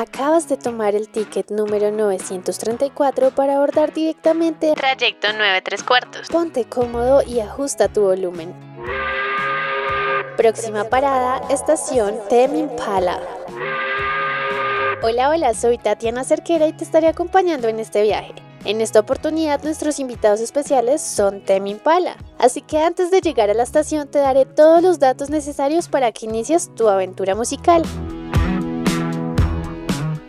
Acabas de tomar el ticket número 934 para abordar directamente Trayecto 93 cuartos. Ponte cómodo y ajusta tu volumen. Próxima parada, estación Temi Impala. Hola, hola, soy Tatiana Cerquera y te estaré acompañando en este viaje. En esta oportunidad nuestros invitados especiales son Temi Impala, así que antes de llegar a la estación te daré todos los datos necesarios para que inicies tu aventura musical.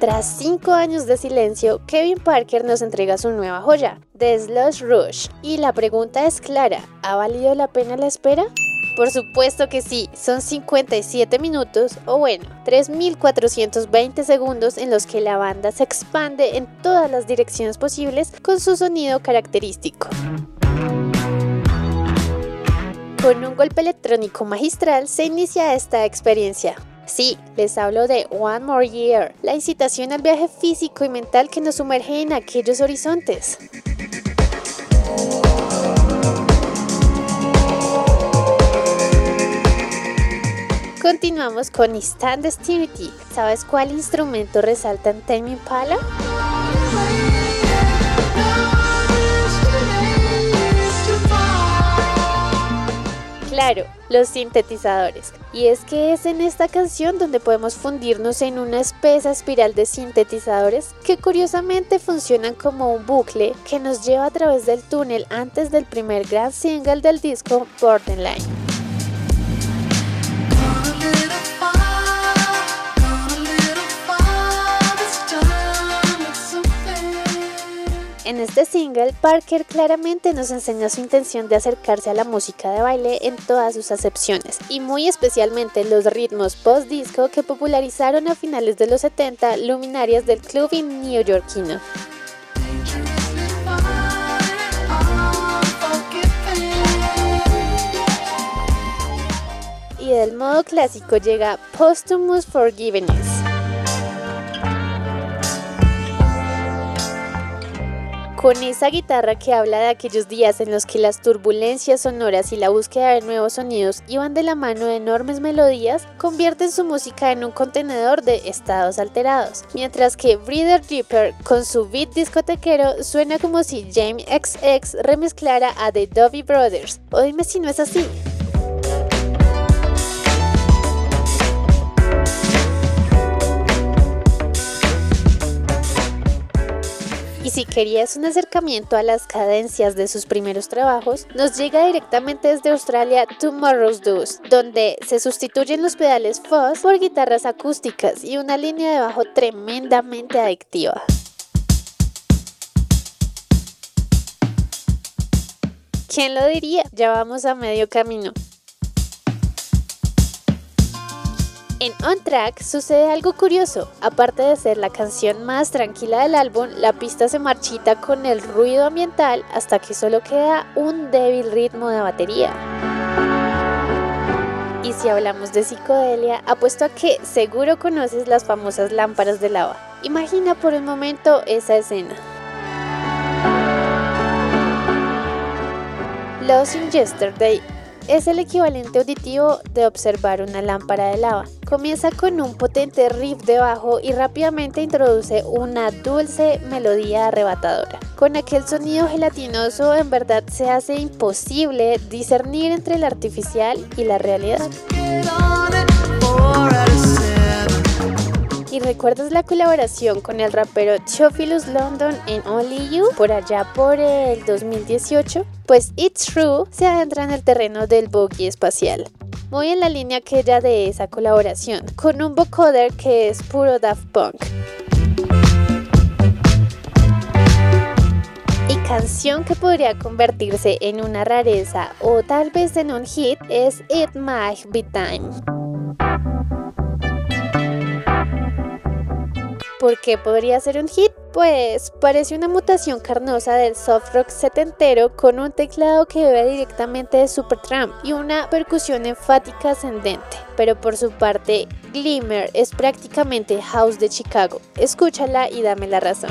Tras cinco años de silencio, Kevin Parker nos entrega su nueva joya, The Slush Rush. Y la pregunta es clara, ¿ha valido la pena la espera? Por supuesto que sí, son 57 minutos o bueno, 3.420 segundos en los que la banda se expande en todas las direcciones posibles con su sonido característico. Con un golpe electrónico magistral se inicia esta experiencia, Sí, les hablo de One More Year, la incitación al viaje físico y mental que nos sumerge en aquellos horizontes. Continuamos con Instant Destiny. ¿Sabes cuál instrumento resalta en Tame Impala? Los sintetizadores. Y es que es en esta canción donde podemos fundirnos en una espesa espiral de sintetizadores que curiosamente funcionan como un bucle que nos lleva a través del túnel antes del primer gran single del disco Borderline. En este single, Parker claramente nos enseña su intención de acercarse a la música de baile en todas sus acepciones, y muy especialmente los ritmos post-disco que popularizaron a finales de los 70 luminarias del clubbing neoyorquino. Y del modo clásico llega Posthumous Forgiveness Con esa guitarra que habla de aquellos días en los que las turbulencias sonoras y la búsqueda de nuevos sonidos iban de la mano de enormes melodías, convierten su música en un contenedor de estados alterados, mientras que Breeder Reaper con su beat discotequero suena como si James XX remezclara a The Dovey Brothers. O dime si no es así. Si querías un acercamiento a las cadencias de sus primeros trabajos, nos llega directamente desde Australia Tomorrow's Deuce, donde se sustituyen los pedales fuzz por guitarras acústicas y una línea de bajo tremendamente adictiva. ¿Quién lo diría? Ya vamos a medio camino. En On Track sucede algo curioso. Aparte de ser la canción más tranquila del álbum, la pista se marchita con el ruido ambiental hasta que solo queda un débil ritmo de batería. Y si hablamos de psicodelia, apuesto a que seguro conoces las famosas lámparas de lava. Imagina por un momento esa escena. Lost in Yesterday es el equivalente auditivo de observar una lámpara de lava. Comienza con un potente riff de bajo y rápidamente introduce una dulce melodía arrebatadora. Con aquel sonido gelatinoso en verdad se hace imposible discernir entre el artificial y la realidad. ¿Y recuerdas la colaboración con el rapero Theophilus London en Only You por allá por el 2018? Pues It's True se adentra en el terreno del boogie espacial. Muy en la línea aquella de esa colaboración, con un vocoder que es puro Daft Punk. Y canción que podría convertirse en una rareza o tal vez en un hit es It Might Be Time. ¿Por qué podría ser un hit? Pues parece una mutación carnosa del soft rock setentero con un teclado que bebe directamente de Supertramp y una percusión enfática ascendente. Pero por su parte, Glimmer es prácticamente house de Chicago. Escúchala y dame la razón.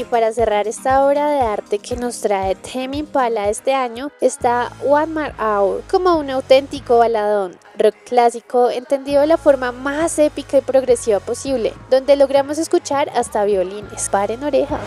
Y para cerrar esta obra de arte que nos trae Tame Impala este año está One More Hour como un auténtico baladón rock clásico entendido de la forma más épica y progresiva posible, donde logramos escuchar hasta violines. Paren oreja.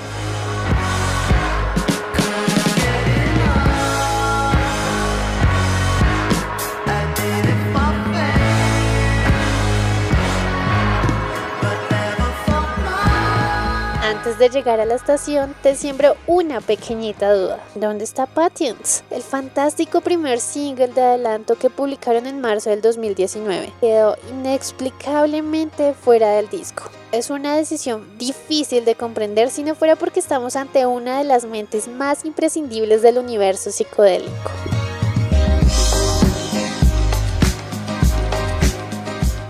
Antes de llegar a la estación, te siembro una pequeñita duda. ¿Dónde está Patience? El fantástico primer single de adelanto que publicaron en marzo del 2019 quedó inexplicablemente fuera del disco. Es una decisión difícil de comprender si no fuera porque estamos ante una de las mentes más imprescindibles del universo psicodélico.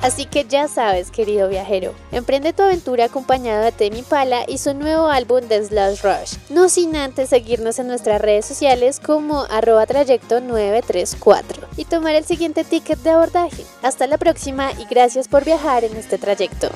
Así que ya sabes, querido viajero, emprende tu aventura acompañado de Temi Pala y su nuevo álbum The Slash Rush. No sin antes seguirnos en nuestras redes sociales como arroba trayecto 934 y tomar el siguiente ticket de abordaje. Hasta la próxima y gracias por viajar en este trayecto.